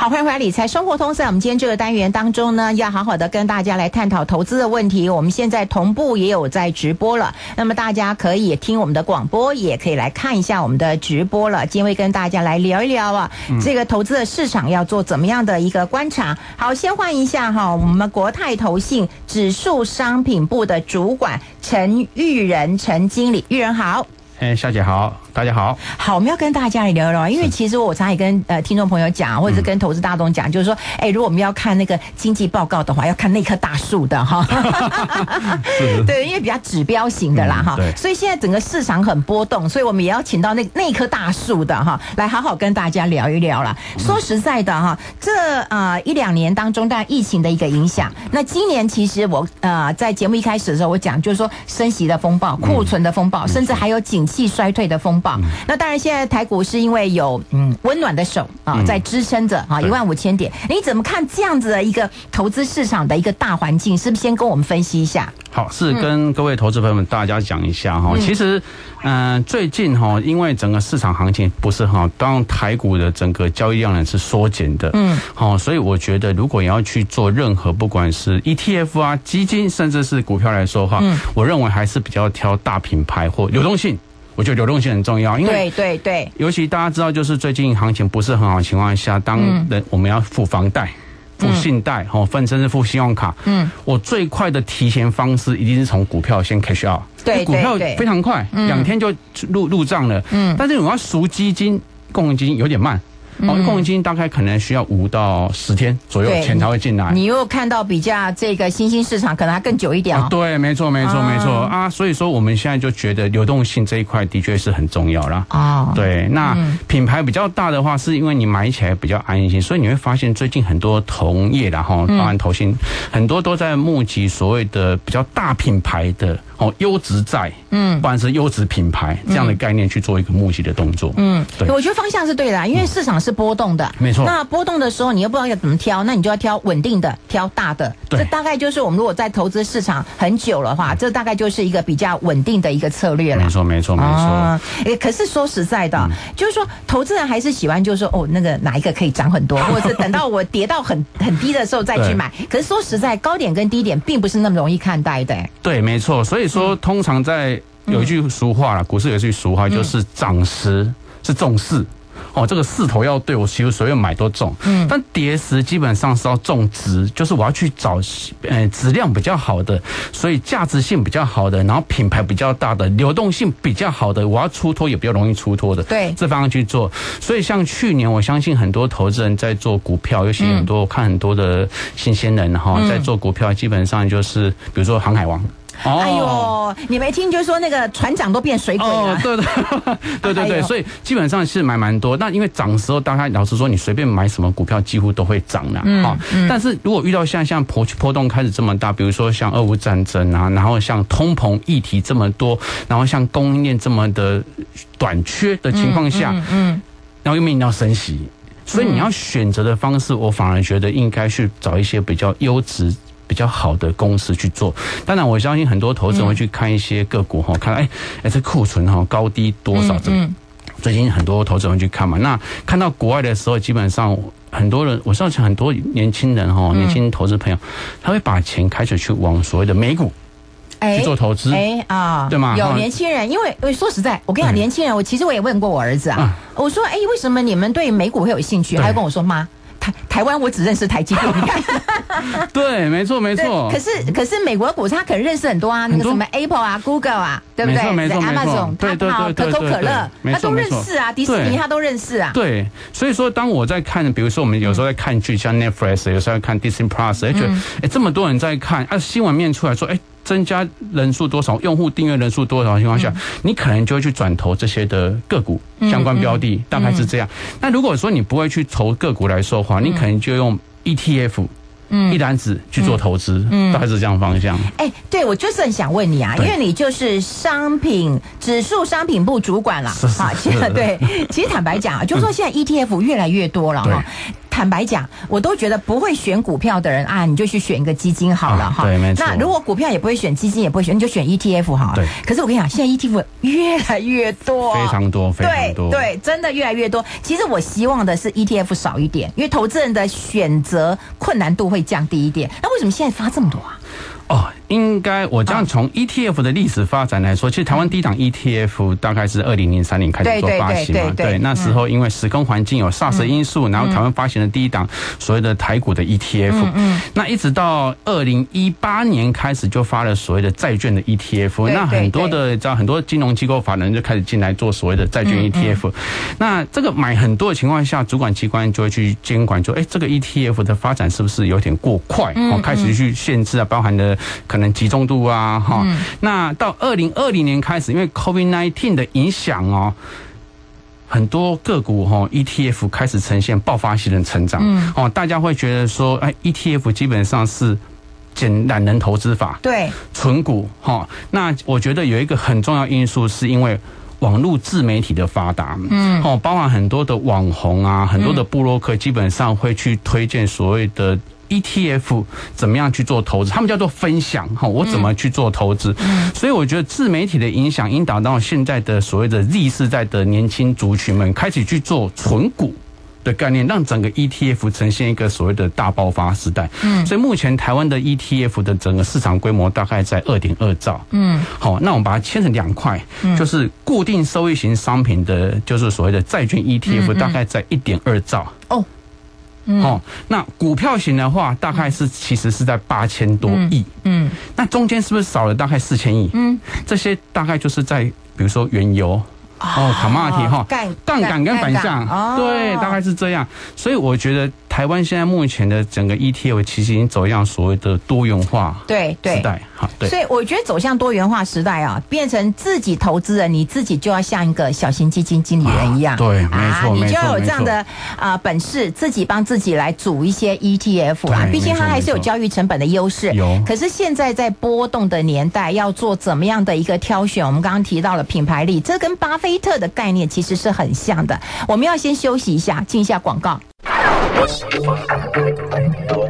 好，欢迎回来理财生活通。在我们今天这个单元当中呢，要好好的跟大家来探讨投资的问题。我们现在同步也有在直播了，那么大家可以听我们的广播，也可以来看一下我们的直播了。今天会跟大家来聊一聊啊，这个投资的市场要做怎么样的一个观察。好，先换一下哈，我们国泰投信指数商品部的主管陈玉仁陈经理，玉仁好。哎，小姐好。大家好，好，我们要跟大家来聊聊，因为其实我常也跟呃听众朋友讲，或者是跟投资大众讲，嗯、就是说，哎，如果我们要看那个经济报告的话，要看那棵大树的哈，对，因为比较指标型的啦哈、嗯，所以现在整个市场很波动，所以我们也要请到那那棵大树的哈，来好好跟大家聊一聊啦。说实在的哈，这呃一两年当中，当然疫情的一个影响，那今年其实我呃在节目一开始的时候，我讲就是说升息的风暴、库存的风暴，甚至还有景气衰退的风暴。嗯、那当然，现在台股是因为有嗯温暖的手啊在支撑着啊一万五千点，你怎么看这样子的一个投资市场的一个大环境？是不是先跟我们分析一下？好，是跟各位投资朋友们大家讲一下哈。其实嗯最近哈，因为整个市场行情不是很好，当台股的整个交易量呢是缩减的，嗯，好，所以我觉得如果你要去做任何不管是 ETF 啊基金，甚至是股票来说的话，嗯，我认为还是比较挑大品牌或流动性。我觉得流动性很重要，因为对对对，尤其大家知道，就是最近行情不是很好的情况下，当人我们要付房贷、付信贷、哦，甚至是付信用卡，嗯，我最快的提前方式一定是从股票先 cash out，对，股票非常快，两天就入入账了，嗯，但是我要赎基金、共同基金有点慢。哦，共同基金大概可能需要五到十天左右钱才会进来。你又看到比较这个新兴市场可能还更久一点。对，没错，没错，没错。啊。所以说我们现在就觉得流动性这一块的确是很重要啦。哦，对，那品牌比较大的话，是因为你买起来比较安心，所以你会发现最近很多同业然后当然投信很多都在募集所谓的比较大品牌的。哦，优质债，嗯，不管是优质品牌这样的概念去做一个募集的动作，嗯，对，我觉得方向是对的，因为市场是波动的，嗯、没错。那波动的时候，你又不知道要怎么挑，那你就要挑稳定的，挑大的。对，这大概就是我们如果在投资市场很久的话，这大概就是一个比较稳定的一个策略了。没错，没错，没错。哎、嗯，可是说实在的，嗯、就是说投资人还是喜欢，就是说哦，那个哪一个可以涨很多，或者是等到我跌到很很低的时候再去买。可是说实在，高点跟低点并不是那么容易看待的。对，没错。所以说，通常在有一句俗话了，股市有一句俗话，就是涨时是重势。哦，这个势头要对，我其实随便买都中。嗯，但跌时基本上是要重质，就是我要去找呃质量比较好的，所以价值性比较好的，然后品牌比较大的，流动性比较好的，我要出脱也比较容易出脱的。对，这方向去做。所以像去年，我相信很多投资人在做股票，尤其很多我看很多的新鲜人哈，在做股票，基本上就是比如说航海王。哦、哎呦，你没听，就是说那个船长都变水鬼了。哦，对对 对对对，所以基本上是买蛮多。那因为涨时候，大家老实说，你随便买什么股票，几乎都会涨的。啊，但是如果遇到像像波波动开始这么大，比如说像俄乌战争啊，然后像通膨议题这么多，然后像供应链这么的短缺的情况下，嗯，嗯，然后又面临到升息，所以你要选择的方式，我反而觉得应该去找一些比较优质。比较好的公司去做，当然我相信很多投资人会去看一些个股哈，看哎哎这库存哈高低多少，这最近很多投资人会去看嘛。那看到国外的时候，基本上很多人，我相信很多年轻人哈，年轻投资朋友，他会把钱开始去往所谓的美股去做投资，哎啊，对吗？有年轻人，因为因为说实在，我跟你讲，年轻人，我其实我也问过我儿子啊，我说哎，为什么你们对美股会有兴趣？他就跟我说妈。台台湾我只认识台积电，你看，对，没错没错。可是可是美国股他可能认识很多啊，那个什么 Apple 啊，Google 啊，对不对？没错没错，Amazon，对对对，可口可乐，他都认识啊，迪士尼他都认识啊。对，所以说当我在看，比如说我们有时候在看剧，像 Netflix，有时候在看 Disney Plus，哎，觉得哎这么多人在看，啊新闻面出来说，哎。增加人数多少，用户订阅人数多少的情况下，你可能就会去转投这些的个股相关标的，大概是这样。那如果说你不会去投个股来说的话，你可能就用 ETF，嗯，一篮子去做投资，嗯，大概是这样方向。哎，对，我就是很想问你啊，因为你就是商品指数商品部主管了，啊，对，其实坦白讲啊，就是说现在 ETF 越来越多了哈。坦白讲，我都觉得不会选股票的人啊，你就去选一个基金好了哈。对，没错。那如果股票也不会选，基金也不会选，你就选 ETF 好了。对。可是我跟你讲，现在 ETF 越来越多，非常多，非常多。对，真的越来越多。其实我希望的是 ETF 少一点，因为投资人的选择困难度会降低一点。那为什么现在发这么多啊？哦，应该我这样从 ETF 的历史发展来说，其实台湾第一档 ETF 大概是二零零三年开始做发行嘛。对，那时候因为时空环境有 SARS 因素，然后台湾发行了第一档所谓的台股的 ETF。嗯。那一直到二零一八年开始就发了所谓的债券的 ETF。那很多的知道很多金融机构法人就开始进来做所谓的债券 ETF。那这个买很多的情况下，主管机关就会去监管，说，哎，这个 ETF 的发展是不是有点过快？哦，开始去限制啊，包含的。可能集中度啊，哈、嗯，那到二零二零年开始，因为 COVID-19 的影响哦，很多个股哈 ETF 开始呈现爆发性的成长，嗯，哦，大家会觉得说，哎，ETF 基本上是简懒人投资法，对，存股哈。那我觉得有一个很重要因素，是因为网络自媒体的发达，嗯，哦，包含很多的网红啊，很多的部落客，基本上会去推荐所谓的。ETF 怎么样去做投资？他们叫做分享哈，我怎么去做投资？嗯，所以我觉得自媒体的影响引导到现在的所谓的 Z 世代的年轻族群们开始去做存股的概念，让整个 ETF 呈现一个所谓的大爆发时代。嗯，所以目前台湾的 ETF 的整个市场规模大概在二点二兆。嗯，好，那我们把它切成两块，就是固定收益型商品的，就是所谓的债券 ETF，大概在一点二兆。哦。嗯、哦，那股票型的话，大概是其实是在八千多亿，嗯，嗯，那中间是不是少了大概四千亿？嗯，这些大概就是在比如说原油。哦，卡马提哈，杠杠杆跟反向，哦，对，大概是这样。所以我觉得台湾现在目前的整个 ETF 其实已经走向所谓的多元化对对时代，好，对。所以我觉得走向多元化时代啊，变成自己投资人，你自己就要像一个小型基金经理人一样，对，没错，你就要有这样的啊本事，自己帮自己来组一些 ETF 啊。毕竟它还是有交易成本的优势。有。可是现在在波动的年代，要做怎么样的一个挑选？我们刚刚提到了品牌力，这跟巴菲菲特的概念其实是很像的。我们要先休息一下，进一下广告。我喜欢。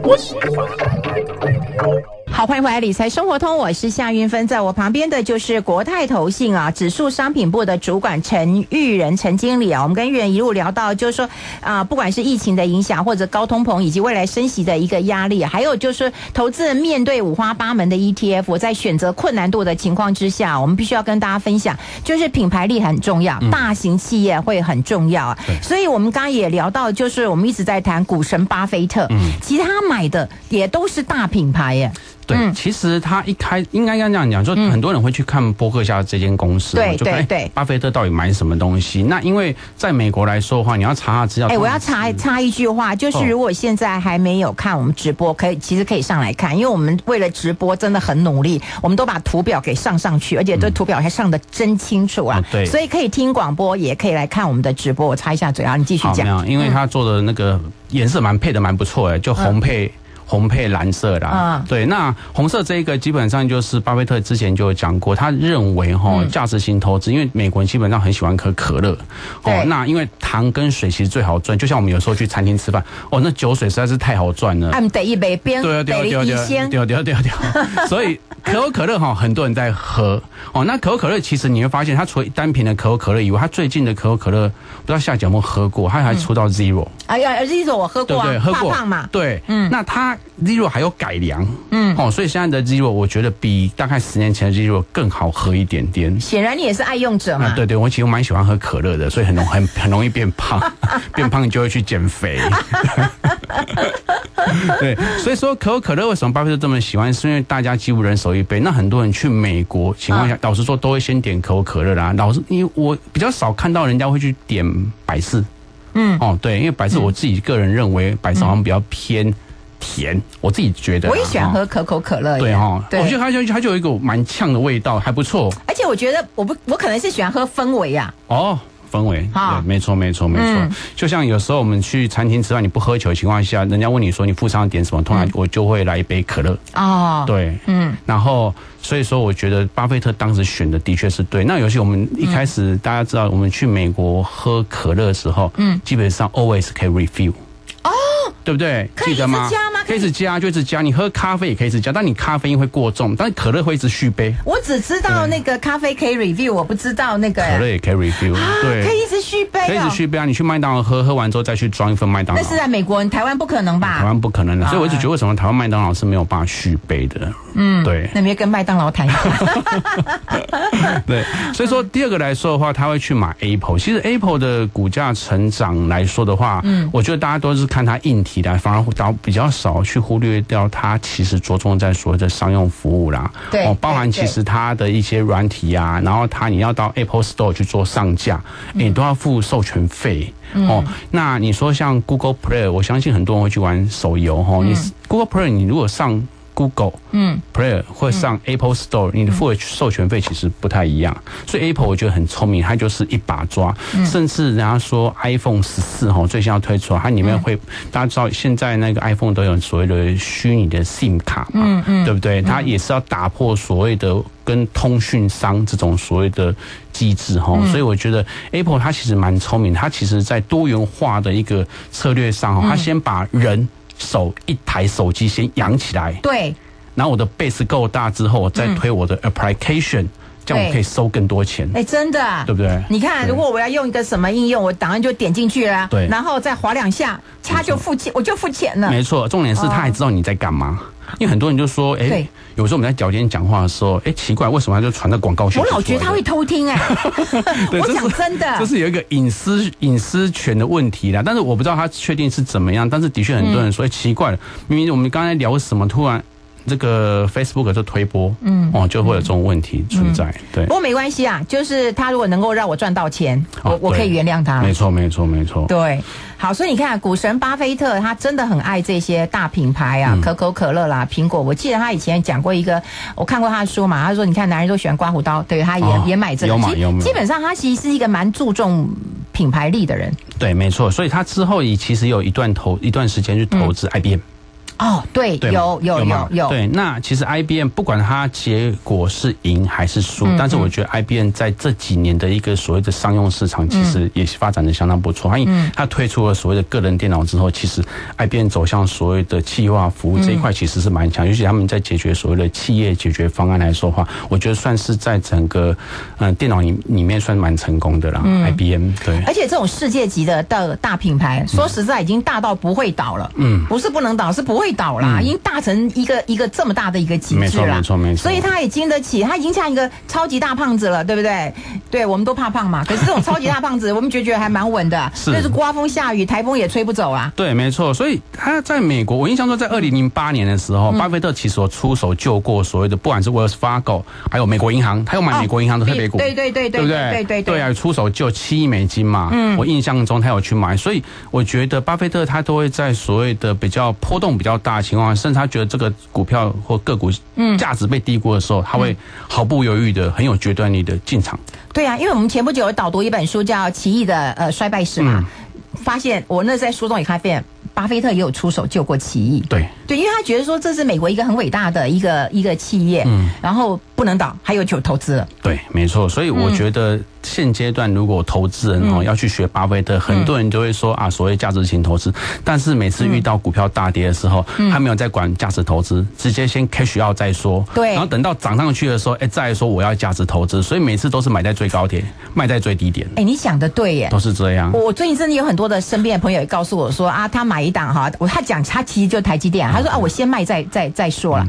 我喜欢。好，欢迎回来《理财生活通》，我是夏云芬，在我旁边的就是国泰投信啊指数商品部的主管陈玉仁陈经理啊。我们跟玉仁一路聊到，就是说啊，不管是疫情的影响，或者高通膨以及未来升息的一个压力，还有就是投资人面对五花八门的 ETF，在选择困难度的情况之下，我们必须要跟大家分享，就是品牌力很重要，大型企业会很重要啊。所以我们刚刚也聊到，就是我们一直在谈股神巴菲特，嗯，其他买的也都是大品牌耶。对，其实他一开应该要这样讲，就很多人会去看伯克夏这间公司，对对对，巴菲特到底买什么东西？那因为在美国来说的话，你要查下资料。哎，我要插插一句话，就是如果现在还没有看我们直播，可以其实可以上来看，因为我们为了直播真的很努力，我们都把图表给上上去，而且这图表还上的真清楚啊。对，所以可以听广播，也可以来看我们的直播。我插一下嘴啊，你继续讲。因为他做的那个颜色蛮配的蛮不错哎，就红配。红配蓝色啦，啊，对，那红色这一个基本上就是巴菲特之前就有讲过，他认为哈价值型投资，因为美国人基本上很喜欢喝可乐，哦，那因为糖跟水其实最好赚，就像我们有时候去餐厅吃饭，哦，那酒水实在是太好赚了，他们得一杯冰，对啊对啊对啊对啊对啊 所以可口可乐哈很多人在喝，哦，那可口可乐其实你会发现，它除了单瓶的可口可乐以外，它最近的可口可乐不知道夏姐有没有喝过，它还出到 Zero，哎呀，Zero 我喝过啊，喝过，对，嗯，那它。Zero 还有改良，嗯，哦，所以现在的 Zero 我觉得比大概十年前的 Zero 更好喝一点点。显然你也是爱用者嘛。啊、对对，我其实蛮喜欢喝可乐的，所以很容很很容易变胖，变胖你就会去减肥。对，所以说可口可乐为什么巴菲特这么喜欢？是因为大家几乎人手一杯。那很多人去美国情况下，老实说都会先点可口可乐啦。老实，因为我比较少看到人家会去点百事。嗯，哦，对，因为百事我自己个人认为百事好像比较偏。甜，我自己觉得，我也喜欢喝可口可乐。对哈，我觉得它就它就有一股蛮呛的味道，还不错。而且我觉得，我不，我可能是喜欢喝氛围呀。哦，氛围，对，没错，没错，没错。就像有时候我们去餐厅吃饭，你不喝酒的情况下，人家问你说你副餐点什么，通常我就会来一杯可乐。哦，对，嗯。然后，所以说，我觉得巴菲特当时选的的确是对。那尤其我们一开始大家知道，我们去美国喝可乐的时候，嗯，基本上 always 可以 refill。哦。对不对？可以记得吗？加吗？可以一直加，就一直加。你喝咖啡也可以一直加，但你咖啡因会过重，但是可乐会一直续杯。我只知道那个咖啡可以 review，我不知道那个可乐也可以 review，对，可以一直续杯，可以一直续杯啊！你去麦当劳喝，喝完之后再去装一份麦当劳。那是在美国，台湾不可能吧？台湾不可能的，所以我一直觉得为什么台湾麦当劳是没有办法续杯的？嗯，对。那你要跟麦当劳谈一下。对，所以说第二个来说的话，他会去买 Apple。其实 Apple 的股价成长来说的话，嗯，我觉得大家都是看它硬体的，反而倒比较少去忽略掉它其实着重在所谓的商用服务啦。对，哦，包含其实它的一些软体啊，然后它你要到 Apple Store 去做上架，你都要付授权费。哦，那你说像 Google Play，我相信很多人会去玩手游哦。你 Google Play，你如果上 Google 嗯 Play 或上 Apple Store，你的付的授权费其实不太一样。所以 Apple 我觉得很聪明，它就是一把抓。甚至人家说 iPhone 十四哈最新要推出，它里面会大家知道现在那个 iPhone 都有所谓的虚拟的 SIM 卡嘛，嗯嗯，对不对？它也是要打破所谓的跟通讯商这种所谓的机制哈。所以我觉得 Apple 它其实蛮聪明，它其实在多元化的一个策略上哈，它先把人。手一台手机先扬起来，对，然后我的 base 够大之后，我再推我的 application，这样我可以收更多钱。哎，真的，对不对？你看，如果我要用一个什么应用，我档案就点进去了，对，然后再划两下，他就付钱，我就付钱了。没错，重点是他还知道你在干嘛。因为很多人就说，哎、欸，有时候我们在脚尖讲话的时候，哎、欸，奇怪，为什么他就传到广告？我老觉得他会偷听哎、欸。我讲真的，这是有一个隐私隐私权的问题啦。但是我不知道他确定是怎么样。但是的确很多人说，哎、欸，奇怪了，明明我们刚才聊什么，突然。这个 Facebook 就推播，嗯，哦，就会有这种问题存在，嗯、对。不过没关系啊，就是他如果能够让我赚到钱，我、哦、我可以原谅他。没错，没错，没错。对，好，所以你看，股神巴菲特他真的很爱这些大品牌啊，嗯、可口可乐啦，苹果。我记得他以前讲过一个，我看过他的书嘛，他说，你看男人都喜欢刮胡刀，对，他也、哦、也买这个。有买有买。基本上他其实是一个蛮注重品牌力的人。对，没错。所以他之后也其实有一段投一段时间去投资 IBM。嗯哦，对，对有有有有，有。对，那其实 IBM 不管它结果是赢还是输，嗯、但是我觉得 IBM 在这几年的一个所谓的商用市场，其实也发展的相当不错。因为它推出了所谓的个人电脑之后，其实 IBM 走向所谓的企业化服务这一块，其实是蛮强。尤其他们在解决所谓的企业解决方案来说的话，我觉得算是在整个嗯电脑里里面算蛮成功的啦。嗯、IBM 对，而且这种世界级的的大品牌，说实在已经大到不会倒了。嗯，不是不能倒，是不会。倒啦，嗯、已经大成一个一个这么大的一个极致了，没错没错没错，所以他也经得起，他已经像一个超级大胖子了，对不对？对，我们都怕胖嘛，可是这种超级大胖子，我们觉得觉得还蛮稳的，是，就是刮风下雨，台风也吹不走啊。对，没错，所以他在美国，我印象中在二零零八年的时候，嗯、巴菲特其实有出手救过所谓的，不管是 Wells Fargo，还有美国银行，他有买美国银行的特别股，对对对对，对不对？对对对，对。啊，出手救七亿美金嘛。嗯，我印象中他有去买，所以我觉得巴菲特他都会在所谓的比较波动比较大的情况下，甚至。他觉得这个股票或个股价值被低估的时候，他会毫不犹豫的、很有决断力的进场。对啊，因为我们前不久有导读一本书叫《奇异的呃衰败史》嘛，发现我那在书中也发现，巴菲特也有出手救过奇异。对对，因为他觉得说这是美国一个很伟大的一个一个企业，嗯，然后不能倒，还有就投资了。对，没错，所以我觉得。现阶段，如果投资人哦要去学巴菲特，很多人就会说啊，所谓价值型投资。但是每次遇到股票大跌的时候，他没有在管价值投资，直接先 cash out 再说。对。然后等到涨上去的时候，哎，再说我要价值投资。所以每次都是买在最高点，卖在最低点。哎，你想的对耶，都是这样。我最近真的有很多的身边的朋友也告诉我说啊，他买一档哈，我他讲他其实就台积电，他说啊，我先卖再再再说了。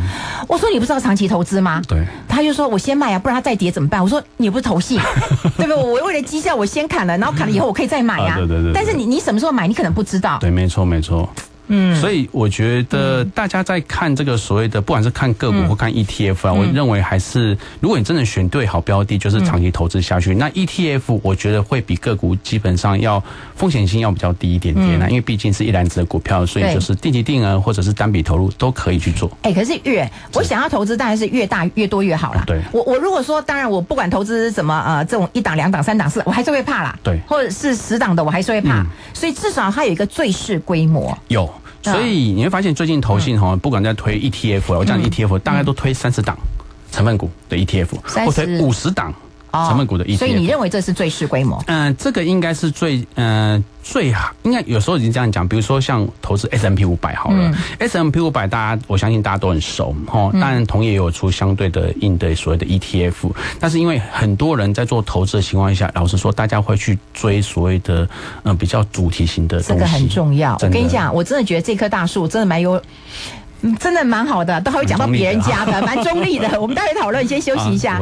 我说你不是要长期投资吗？对。他就说我先卖啊，不然他再跌怎么办？我说你不是投信。对不对？我为了绩效，我先砍了，然后砍了以后，我可以再买呀、啊。对对对。但是你你什么时候买，你可能不知道。对，没错没错。嗯，所以我觉得大家在看这个所谓的，不管是看个股或看 ETF 啊，我认为还是，如果你真的选对好标的，就是长期投资下去。那 ETF 我觉得会比个股基本上要风险性要比较低一点点啊，因为毕竟是一篮子的股票，所以就是定期定额或者是单笔投入都可以去做。哎，可是越我想要投资，当然是越大越多越好啦。对，我我如果说，当然我不管投资什么呃这种一档两档三档四，我还是会怕啦。对，或者是十档的，我还是会怕。所以至少它有一个最适规模。有。所以你会发现，最近投信哈，不管在推 ETF，我讲 ETF，大概都推三十档成分股的 ETF，或推五十档成分股的 ETF，所以你认为这是最适规模？嗯，这个应该是最嗯最好，应该有时候已经这样讲。比如说像投资 S M P 五百好了，S M P 五百大家我相信大家都很熟哈。当然同业也有出相对的应对所谓的 ETF，但是因为很多人在做投资的情况下，老实说，大家会去追所谓的嗯比较主题型的，这个很重要。我跟你讲，我真的觉得这棵大树真的蛮有。嗯真的蛮好的，都还会讲到别人家的，蛮中立的。我们待会讨论，先休息一下。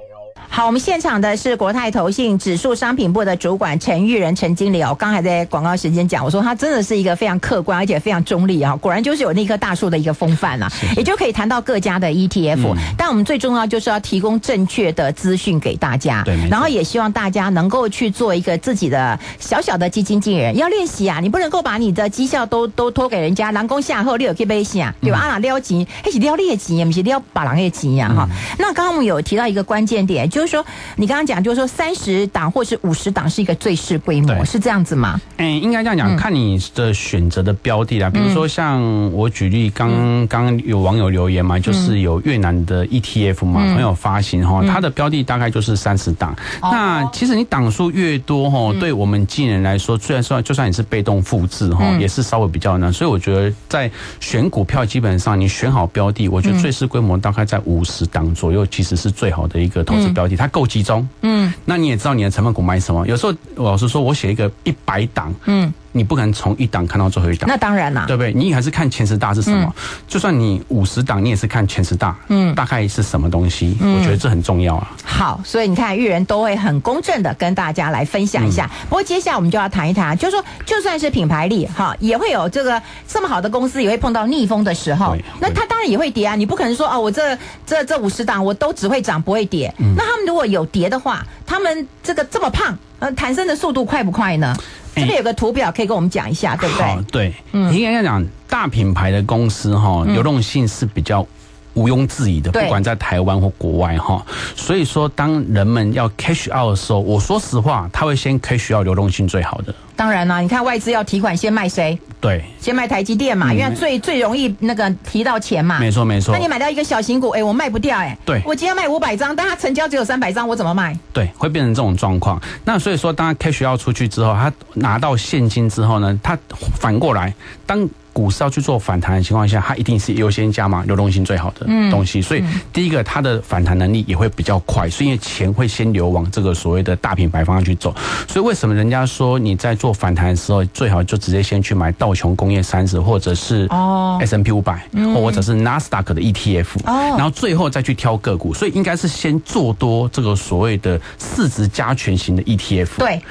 好，我们现场的是国泰投信指数商品部的主管陈玉仁陈经理哦。刚才在广告时间讲，我说他真的是一个非常客观而且非常中立啊，果然就是有那棵大树的一个风范啊，也就可以谈到各家的 ETF。但我们最重要就是要提供正确的资讯给大家，对，然后也希望大家能够去做一个自己的小小的基金经理人，要练习啊，你不能够把你的绩效都都托给人家，狼公下后六可以背下，对吧？啊，撩钱，还是撩劣钱，也不是撩把狼的钱呀哈。那刚刚我们有提到一个关键点，就。就是说，你刚刚讲，就是说三十档或是五十档是一个最适规模，是这样子吗？哎、欸，应该这样讲，嗯、看你的选择的标的啦。比如说，像我举例，刚刚、嗯、有网友留言嘛，就是有越南的 ETF 嘛，很、嗯、有发行哈，它的标的大概就是三十档。嗯、那其实你档数越多哈，对我们经理人来说，虽然说就算你是被动复制哈，也是稍微比较难。所以我觉得在选股票，基本上你选好标的，我觉得最适规模大概在五十档左右，其实是最好的一个投资标的。它够集中，嗯，那你也知道你的成分股买什么。有时候老实说，我写一个一百档，嗯。你不可能从一档看到最后一档，那当然啦，对不对？你还是看前十大是什么？嗯、就算你五十档，你也是看前十大，嗯，大概是什么东西？嗯、我觉得这很重要啊。好，所以你看，玉人都会很公正的跟大家来分享一下。嗯、不过接下来我们就要谈一谈，就是说，就算是品牌力哈，也会有这个这么好的公司也会碰到逆风的时候。那它当然也会跌啊，你不可能说哦，我这这这五十档我都只会涨不会跌。嗯、那他们如果有跌的话，他们这个这么胖，呃，弹升的速度快不快呢？这边有个图表可以跟我们讲一下，对不对？好，对，嗯，应该要讲大品牌的公司哈，流动性是比较毋庸置疑的，不管在台湾或国外哈。所以说，当人们要 cash out 的时候，我说实话，他会先 cash out 流动性最好的。当然啦，你看外资要提款，先卖谁？对，先卖台积电嘛，因为最最容易那个提到钱嘛。没错没错。那你买到一个小型股，哎，我卖不掉，哎。对。我今天卖五百张，但它成交只有三百张，我怎么卖？对，会变成这种状况。那所以说，当他 cash out 出去之后，他拿到现金之后呢，他反过来当。股市要去做反弹的情况下，它一定是优先加码流动性最好的东西。嗯、所以第一个，它的反弹能力也会比较快，所以因为钱会先流往这个所谓的大品牌方向去走。所以为什么人家说你在做反弹的时候，最好就直接先去买道琼工业三十，或者是 S&P 五百，或者是纳斯达克的 ETF，然后最后再去挑个股。所以应该是先做多这个所谓的市值加权型的 ETF。对。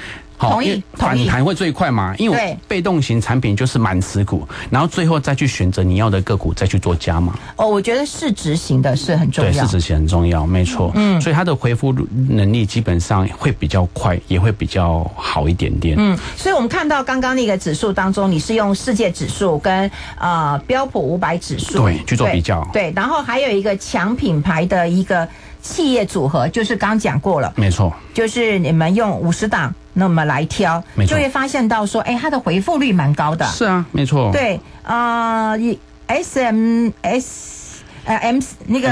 同意，反弹会最快嘛？因为被动型产品就是满持股，然后最后再去选择你要的个股，再去做加码。哦，我觉得市值型的是很重要，对，市值型很重要，没错。嗯，所以它的回复能力基本上会比较快，也会比较好一点点。嗯，所以我们看到刚刚那个指数当中，你是用世界指数跟呃标普五百指数对去做比较，对，然后还有一个强品牌的一个企业组合，就是刚刚讲过了，没错，就是你们用五十档。那么来挑，就会发现到说，哎，它的回复率蛮高的。是啊，没错。对，呃，S M S 呃 M 那个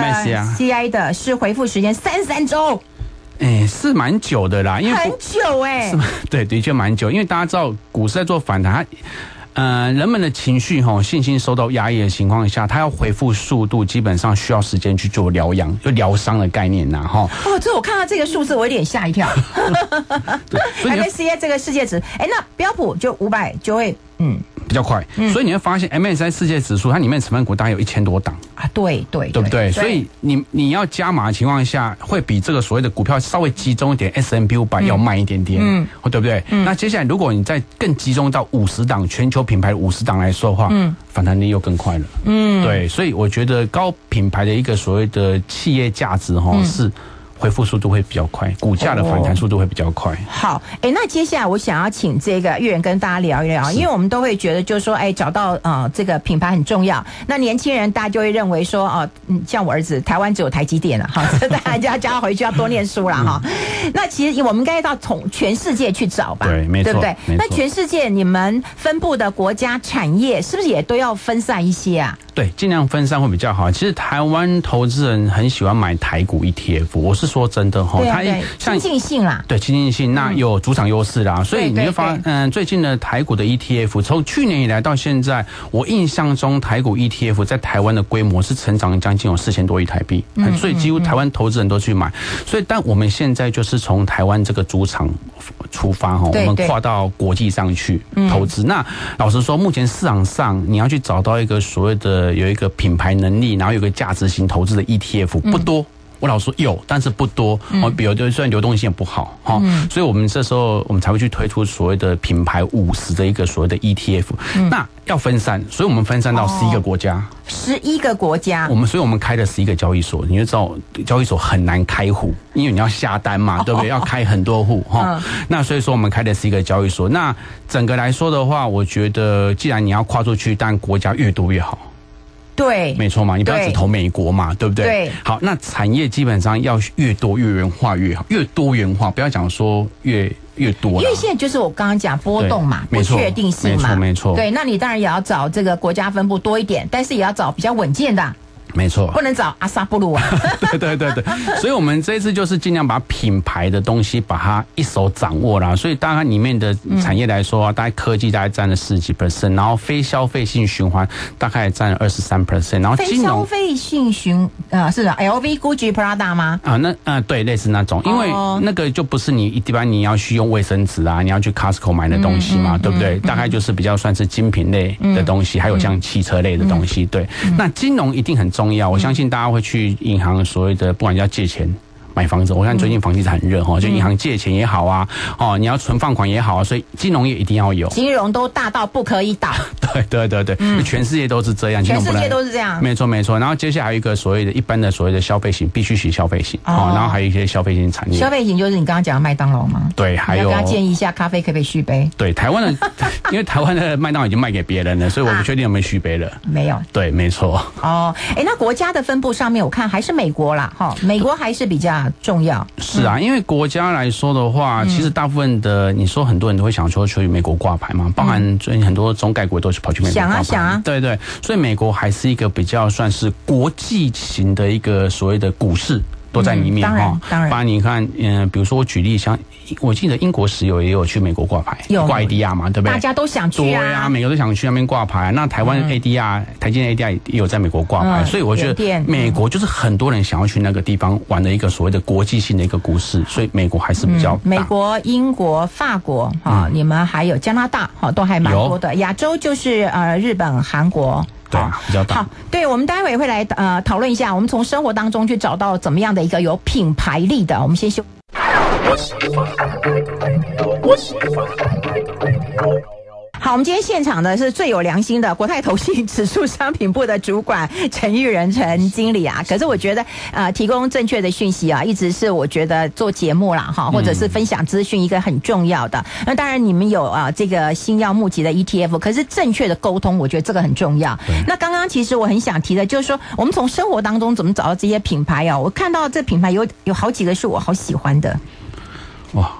C I 的是回复时间三三周，哎，是蛮久的啦，因为很久哎，是吗？对，的确蛮久，因为大家知道股市在做反弹，它。呃，人们的情绪哈，信心受到压抑的情况下，他要回复速度，基本上需要时间去做疗养，就疗伤的概念呐，哈。哦，这我看到这个数字，我有点吓一跳。MSCI 这个世界值，哎，那标普就五百就会。嗯，比较快，嗯、所以你会发现 MSCI 世界指数它里面成分股大概有一千多档。啊，对对，对。不对？对所以你你要加码的情况下，会比这个所谓的股票稍微集中一点 S M P 五百要慢一点点，嗯，对不对？嗯、那接下来如果你再更集中到五十档全球品牌五十档来说的话，嗯，反弹力又更快了，嗯，对，所以我觉得高品牌的一个所谓的企业价值哈、嗯、是。恢复速度会比较快，股价的反弹速度会比较快。哦、好，哎，那接下来我想要请这个钰仁跟大家聊一聊，因为我们都会觉得就是说，哎，找到呃这个品牌很重要。那年轻人大家就会认为说，哦，嗯，像我儿子，台湾只有台积电了，哈，大家叫他回去要多念书了哈。嗯、那其实我们应该到从全世界去找吧，对，没错，对不对？没错。那全世界你们分布的国家产业是不是也都要分散一些啊？对，尽量分散会比较好。其实台湾投资人很喜欢买台股 ETF，我是说真的哈，它像亲近性啦，对亲近性，那有主场优势啦，所以你会发，嗯，最近的台股的 ETF，从去年以来到现在，我印象中台股 ETF 在台湾的规模是成长将近有四千多亿台币，所以几乎台湾投资人都去买。所以，但我们现在就是从台湾这个主场出发哈，我们跨到国际上去投资。那老实说，目前市场上你要去找到一个所谓的有一个品牌能力，然后有个价值型投资的 ETF 不多。我老说有，但是不多。哦，比如就虽然流动性也不好哈，所以我们这时候我们才会去推出所谓的品牌五十的一个所谓的 ETF。那要分散，所以我们分散到十一个国家。十一个国家。我们所以我们开了十一个交易所，你就知道交易所很难开户，因为你要下单嘛，对不对？要开很多户哈。那所以说我们开的是一个交易所。那整个来说的话，我觉得既然你要跨出去，但国家越多越好。对，没错嘛，你不要只投美国嘛，对，对不对？对。好，那产业基本上要越多越元化越好，越多元化，不要讲说越越多。因为现在就是我刚刚讲波动嘛，不确定性嘛，没错，没错。对，那你当然也要找这个国家分布多一点，但是也要找比较稳健的。没错，不能找阿萨布鲁啊！对对对对，所以我们这一次就是尽量把品牌的东西把它一手掌握了。所以大概里面的产业来说啊，大概科技大概占了十几 percent，然后非消费性循环大概占了二十三 percent，然后金融非消费性循呃是的，LV、Gucci、Prada 吗？啊，那啊对，类似那种，因为那个就不是你一般你要去用卫生纸啊，你要去 Costco 买的东西嘛，对不对？大概就是比较算是精品类的东西，还有像汽车类的东西。对，那金融一定很重要，我相信大家会去银行，所谓的不管要借钱。买房子，我看最近房地产很热哈，就银行借钱也好啊，哦，你要存放款也好啊，所以金融业一定要有。金融都大到不可以倒。对对对对，嗯、全世界都是这样，全世界都是这样。没错没错，然后接下来还有一个所谓的一般的所谓的消费型必须型消费型哦，然后还有一些消费型产业。消费型就是你刚刚讲的麦当劳吗？对，还有。要建议一下，咖啡可不可以续杯？对，台湾的，因为台湾的麦当劳已经卖给别人了，所以我不确定有没有续杯了。啊、没有。对，没错。哦，哎，那国家的分布上面，我看还是美国啦，哈，美国还是比较重要。是啊，因为国家来说的话，其实大部分的你说很多人都会想说去美国挂牌嘛，包含最近很多中概股都是跑去美国挂牌。想啊想啊，对对，所以美国还是一个比较算是国际型的一个所谓的股市。都在里面哈、嗯，当然，当然。你看，嗯，比如说我举例，像我记得英国石油也有去美国挂牌，有挂 ADR 嘛，对不对？大家都想去啊，对啊，每个都想去那边挂牌。那台湾 ADR、嗯、台积电 ADR 也有在美国挂牌、嗯，所以我觉得美国就是很多人想要去那个地方玩的一个所谓的国际性的一个股市，所以美国还是比较、嗯。美国、英国、法国哈、嗯，你们还有加拿大哈，都还蛮多的。亚洲就是呃日本、韩国。对啊，比较大。好，对，我们待会会来呃讨论一下，我们从生活当中去找到怎么样的一个有品牌力的。我们先休。好，我们今天现场的是最有良心的国泰投信指数商品部的主管陈玉仁陈经理啊。可是我觉得，呃，提供正确的讯息啊，一直是我觉得做节目啦哈，或者是分享资讯一个很重要的。那当然，你们有啊这个新药募集的 ETF，可是正确的沟通，我觉得这个很重要。那刚刚其实我很想提的，就是说我们从生活当中怎么找到这些品牌啊？我看到这品牌有有好几个是我好喜欢的。哇，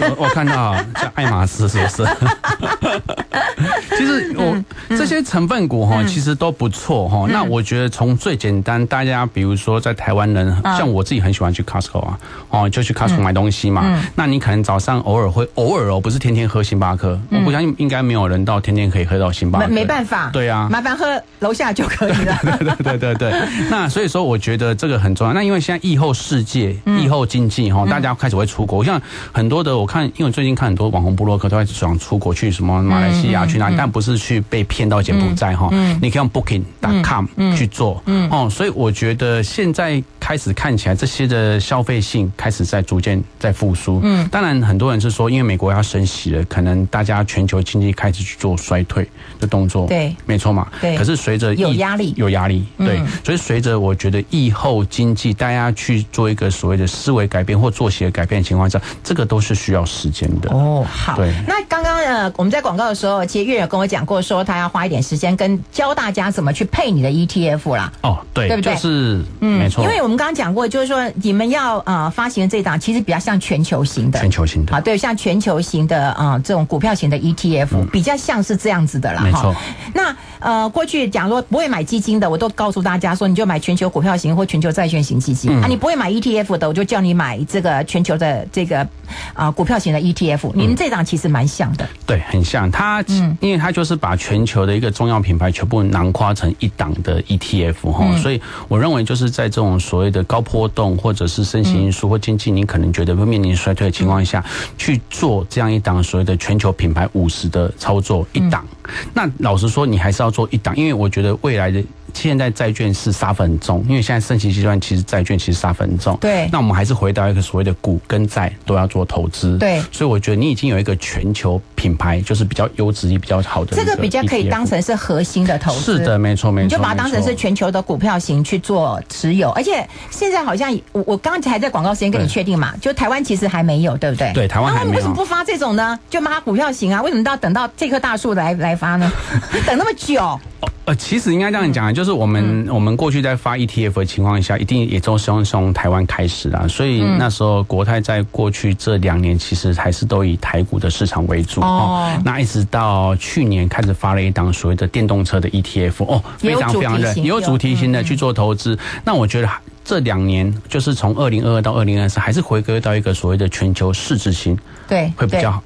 我我看到叫爱马仕是不是？其实我这些成分股哈，其实都不错哈。那我觉得从最简单，大家比如说在台湾人，像我自己很喜欢去 Costco 啊，哦，就去 Costco 买东西嘛。那你可能早上偶尔会偶尔哦，不是天天喝星巴克。我不相信应该没有人到天天可以喝到星巴克。没没办法，对啊，麻烦喝楼下就可以了。对对对对对。那所以说，我觉得这个很重要。那因为现在疫后世界、疫后经济哈，大家开始会出国，像。很多的我看，因为最近看很多网红部落客都在想出国去什么马来西亚去哪里，但不是去被骗到柬埔寨哈。你可以用 Booking.com 去做，哦，所以我觉得现在开始看起来这些的消费性开始在逐渐在复苏。嗯，当然很多人是说，因为美国要升息了，可能大家全球经济开始去做衰退的动作。对，没错嘛。对。可是随着有压力，有压力，对，所以随着我觉得疫后经济大家去做一个所谓的思维改变或作息的改变的情况下，这个都是需要时间的。哦，好。对。那刚刚呃，我们在广告的时候，其实月有跟我讲过，说他要花一点时间跟教大家怎么去配你的 ETF 啦。哦，对，对不对？就是，嗯，没错。因为我们刚刚讲过，就是说你们要呃发行的这档，其实比较像全球型的。全球型的。啊，对，像全球型的啊、呃，这种股票型的 ETF，、嗯、比较像是这样子的啦。没错。那呃，过去讲说不会买基金的，我都告诉大家说，你就买全球股票型或全球债券型基金、嗯、啊。你不会买 ETF 的，我就叫你买这个全球的这个啊、呃、股票型的 ETF。你们这档其实蛮像的。对，很像。它，嗯，因为它就是把全球的一个重要品牌全部囊括成一档的 ETF 哈、嗯，所以我认为就是在这种所谓的高波动或者是升息因素或经济你可能觉得会面临衰退的情况下去做这样一档所谓的全球品牌五十的操作一档。那老实说，你还是要做一档，因为我觉得未来的。现在债券是杀分很重，因为现在升息阶段，其实债券其实杀分很重。对。那我们还是回到一个所谓的股跟债都要做投资。对。所以我觉得你已经有一个全球品牌，就是比较优质、也比较好的。这个比较可以当成是核心的投资。是的，没错，没错。你就把它当成是全球的股票型去做持有，而且现在好像我我刚才还在广告时间跟你确定嘛，就台湾其实还没有，对不对？对，台湾还没有。为什么不发这种呢？就发股票型啊？为什么都要等到这棵大树来来发呢？等那么久？呃，其实应该这样讲，就是我们、嗯、我们过去在发 ETF 的情况下，一定也都是从从台湾开始的，所以那时候国泰在过去这两年，其实还是都以台股的市场为主哦。那一直到去年开始发了一档所谓的电动车的 ETF 哦，非常非常的有主题型的去做投资。那我觉得这两年就是从二零二二到二零二四，还是回归到一个所谓的全球市值型，对，会比较好。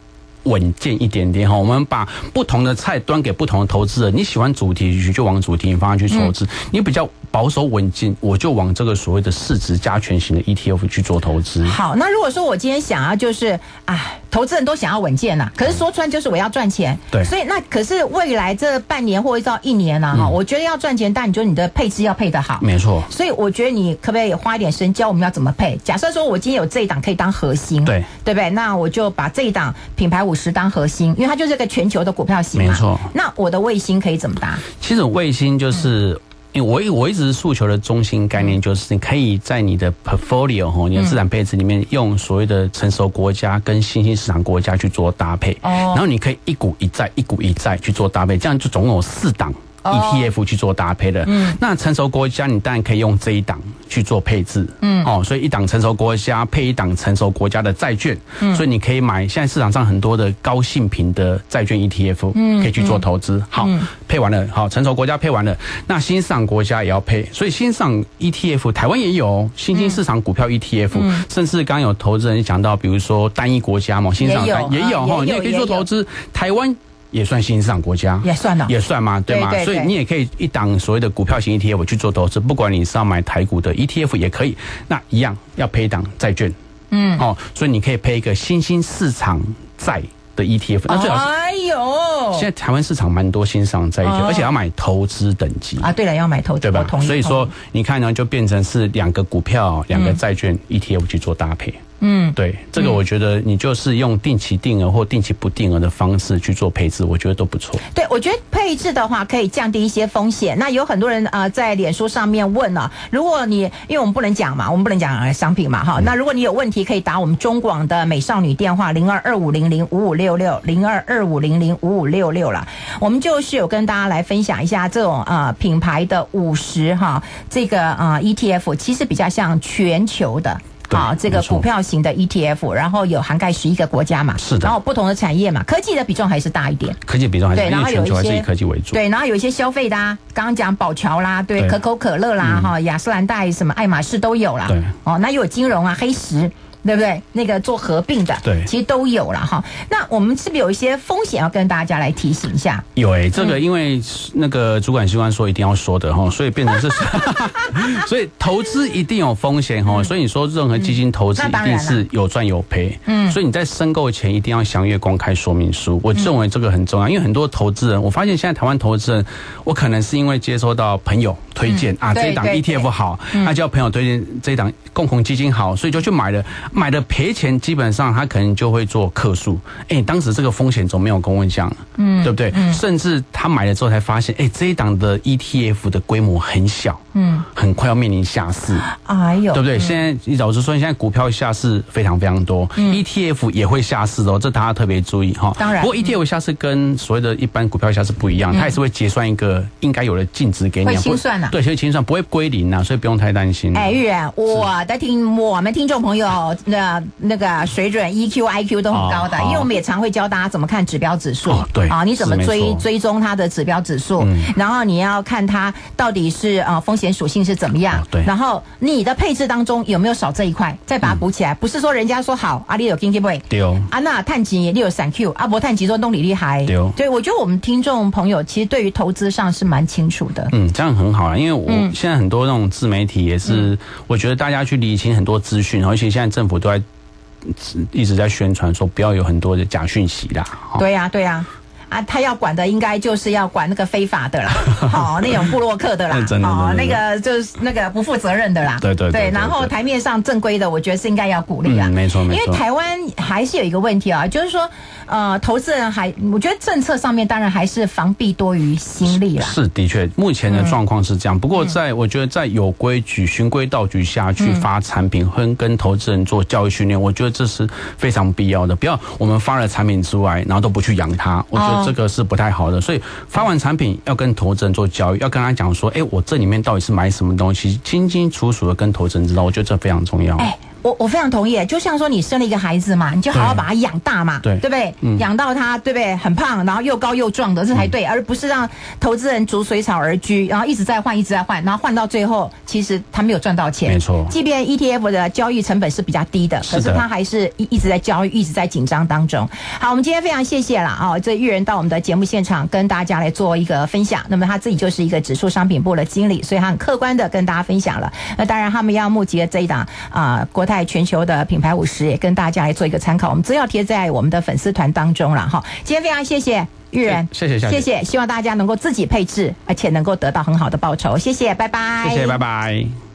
稳健一点点哈，我们把不同的菜端给不同的投资人。你喜欢主题就往主题方向去投资，你比较保守稳健，我就往这个所谓的市值加权型的 ETF 去做投资。好，那如果说我今天想要就是，哎，投资人都想要稳健呐，可是说穿就是我要赚钱。对，所以那可是未来这半年或者到一年呢，哈，我觉得要赚钱，但你觉得你的配置要配得好。没错。所以我觉得你可不可以花一点时间教我们要怎么配？假设说我今天有这一档可以当核心，对，对不对？那我就把这一档品牌五十当核心，因为它就是一个全球的股票型。没错。那我的卫星可以怎么搭？其实卫星就是。嗯因为我我一直诉求的中心概念就是，你可以在你的 portfolio 哈，你的资产配置里面用所谓的成熟国家跟新兴市场国家去做搭配，然后你可以一股一债，一股一债去做搭配，这样就总共有四档。ETF 去做搭配的，嗯，那成熟国家你当然可以用这一档去做配置，嗯，哦，所以一档成熟国家配一档成熟国家的债券，嗯，所以你可以买现在市场上很多的高信评的债券 ETF，嗯，可以去做投资，好，配完了，好，成熟国家配完了，那新市场国家也要配，所以新市场 ETF 台湾也有新兴市场股票 ETF，甚至刚刚有投资人讲到，比如说单一国家嘛，新市场也有哈，你也可以做投资，台湾。也算新兴市场国家，也算了，也算嘛，对吗？对对对，所以你也可以一档所谓的股票型 ETF 去做投资，不管你是要买台股的 ETF 也可以，那一样要配一档债券，嗯，哦，所以你可以配一个新兴市场债的 ETF，那最好是，哎呦，现在台湾市场蛮多新兴市场债 ETF，而且要买投资等级。啊，对了，要买投资，对吧？所以说你看呢，就变成是两个股票、两个债券 ETF 去做搭配。嗯，对，这个我觉得你就是用定期定额或定期不定额的方式去做配置，我觉得都不错。对，我觉得配置的话可以降低一些风险。那有很多人啊、呃、在脸书上面问了、啊，如果你因为我们不能讲嘛，我们不能讲商品嘛，哈。那如果你有问题，可以打我们中广的美少女电话零二二五零零五五六六零二二五零零五五六六了。我们就是有跟大家来分享一下这种啊、呃、品牌的五十哈这个啊、呃、ETF，其实比较像全球的。好，这个股票型的 ETF，然后有涵盖十一个国家嘛，是的，然后不同的产业嘛，科技的比重还是大一点，科技比重还是对，然后有一些以科技为主，对，然后有一些消费的啊，刚刚讲宝桥啦，对，对。可口可乐啦，哈、嗯，雅诗兰黛什么爱马仕都有啦，对，哦，那又有金融啊，黑石。对不对？那个做合并的，对，其实都有了哈。那我们是不是有一些风险要跟大家来提醒一下？有诶、欸，这个因为那个主管机关说一定要说的哈，所以变成是，所以投资一定有风险哈。所以你说任何基金投资一定是有赚有赔，嗯，所以你在申购前一定要详阅公开说明书。我认为这个很重要，因为很多投资人，我发现现在台湾投资人，我可能是因为接收到朋友推荐啊，这一档 ETF 好，那叫朋友推荐这一档共同基金好，所以就去买了，买的赔钱，基本上他可能就会做客诉。哎，当时这个风险总没有跟我讲，嗯，对不对？甚至他买了之后才发现，哎，这一档的 ETF 的规模很小，嗯，很快要面临下市，哎呦，对不对？现在老实说，现在股票下市非常非常多，ETF 也会下市哦，这大家特别注意哈。当然，不过 ETF 下市跟所谓的一般股票下市不一样，它也是会结算一个应该有的净值给你，会清算的，对，会清算，不会归零呐，所以不用太担心。哎，玉然，我的听我们听众朋友那那个水准 EQ IQ 都很高的，因为我们也常会教大家怎么看指标指数，对啊，你怎么追追踪它的指标指数，然后你要看它到底是呃风险属性是怎么样，对，然后你的配置当中有没有少这一块，再把它补起来，不是说人家说好阿里有经济不会，对哦，啊那碳基你有闪 Q，阿伯碳基说动力厉害，对哦，对，我觉得我们听众朋友其实对于投资上是蛮清楚的，嗯，这样很好啊，因为我现在很多那种自媒体也是，我觉得大家去理清很多资讯，而且现在政府都在一直在宣传说不要有很多的假讯息啦。对呀，对呀。他要管的应该就是要管那个非法的啦，好、哦、那种布洛克的啦，哦，那个就是那个不负责任的啦，对对对，对，然后台面上正规的，我觉得是应该要鼓励啊、嗯，没错没错，因为台湾还是有一个问题啊，就是说呃，投资人还，我觉得政策上面当然还是防弊多于心力啦，是的确，目前的状况是这样，不过在我觉得在有规矩、循规蹈矩下去发产品，跟跟投资人做教育训练，我觉得这是非常必要的，不要我们发了产品之外，然后都不去养它，我觉得。这个是不太好的，所以发完产品要跟投资人做交易，要跟他讲说，哎，我这里面到底是买什么东西，清清楚楚的跟投资人知道，我觉得这非常重要。我我非常同意，就像说你生了一个孩子嘛，你就好好把他养大嘛，对，对不对？嗯，养到他对不对？很胖，然后又高又壮的，这才对，嗯，而不是让投资人逐水草而居，然后一直在换，一直在换，然后换到最后，其实他没有赚到钱。没错，即便 ETF 的交易成本是比较低的，可是他还是一一直在交易，一直在紧张当中。好，我们今天非常谢谢了啊，这玉人到我们的节目现场跟大家来做一个分享。那么他自己就是一个指数商品部的经理，所以他很客观的跟大家分享了。那当然，他们要募集的这一档啊，呃，国泰全球的品。牌五十也跟大家来做一个参考，我们资料贴在我们的粉丝团当中了哈。今天非常谢谢玉然，谢谢谢谢，希望大家能够自己配置，而且能够得到很好的报酬。谢谢，拜拜。谢谢，拜拜。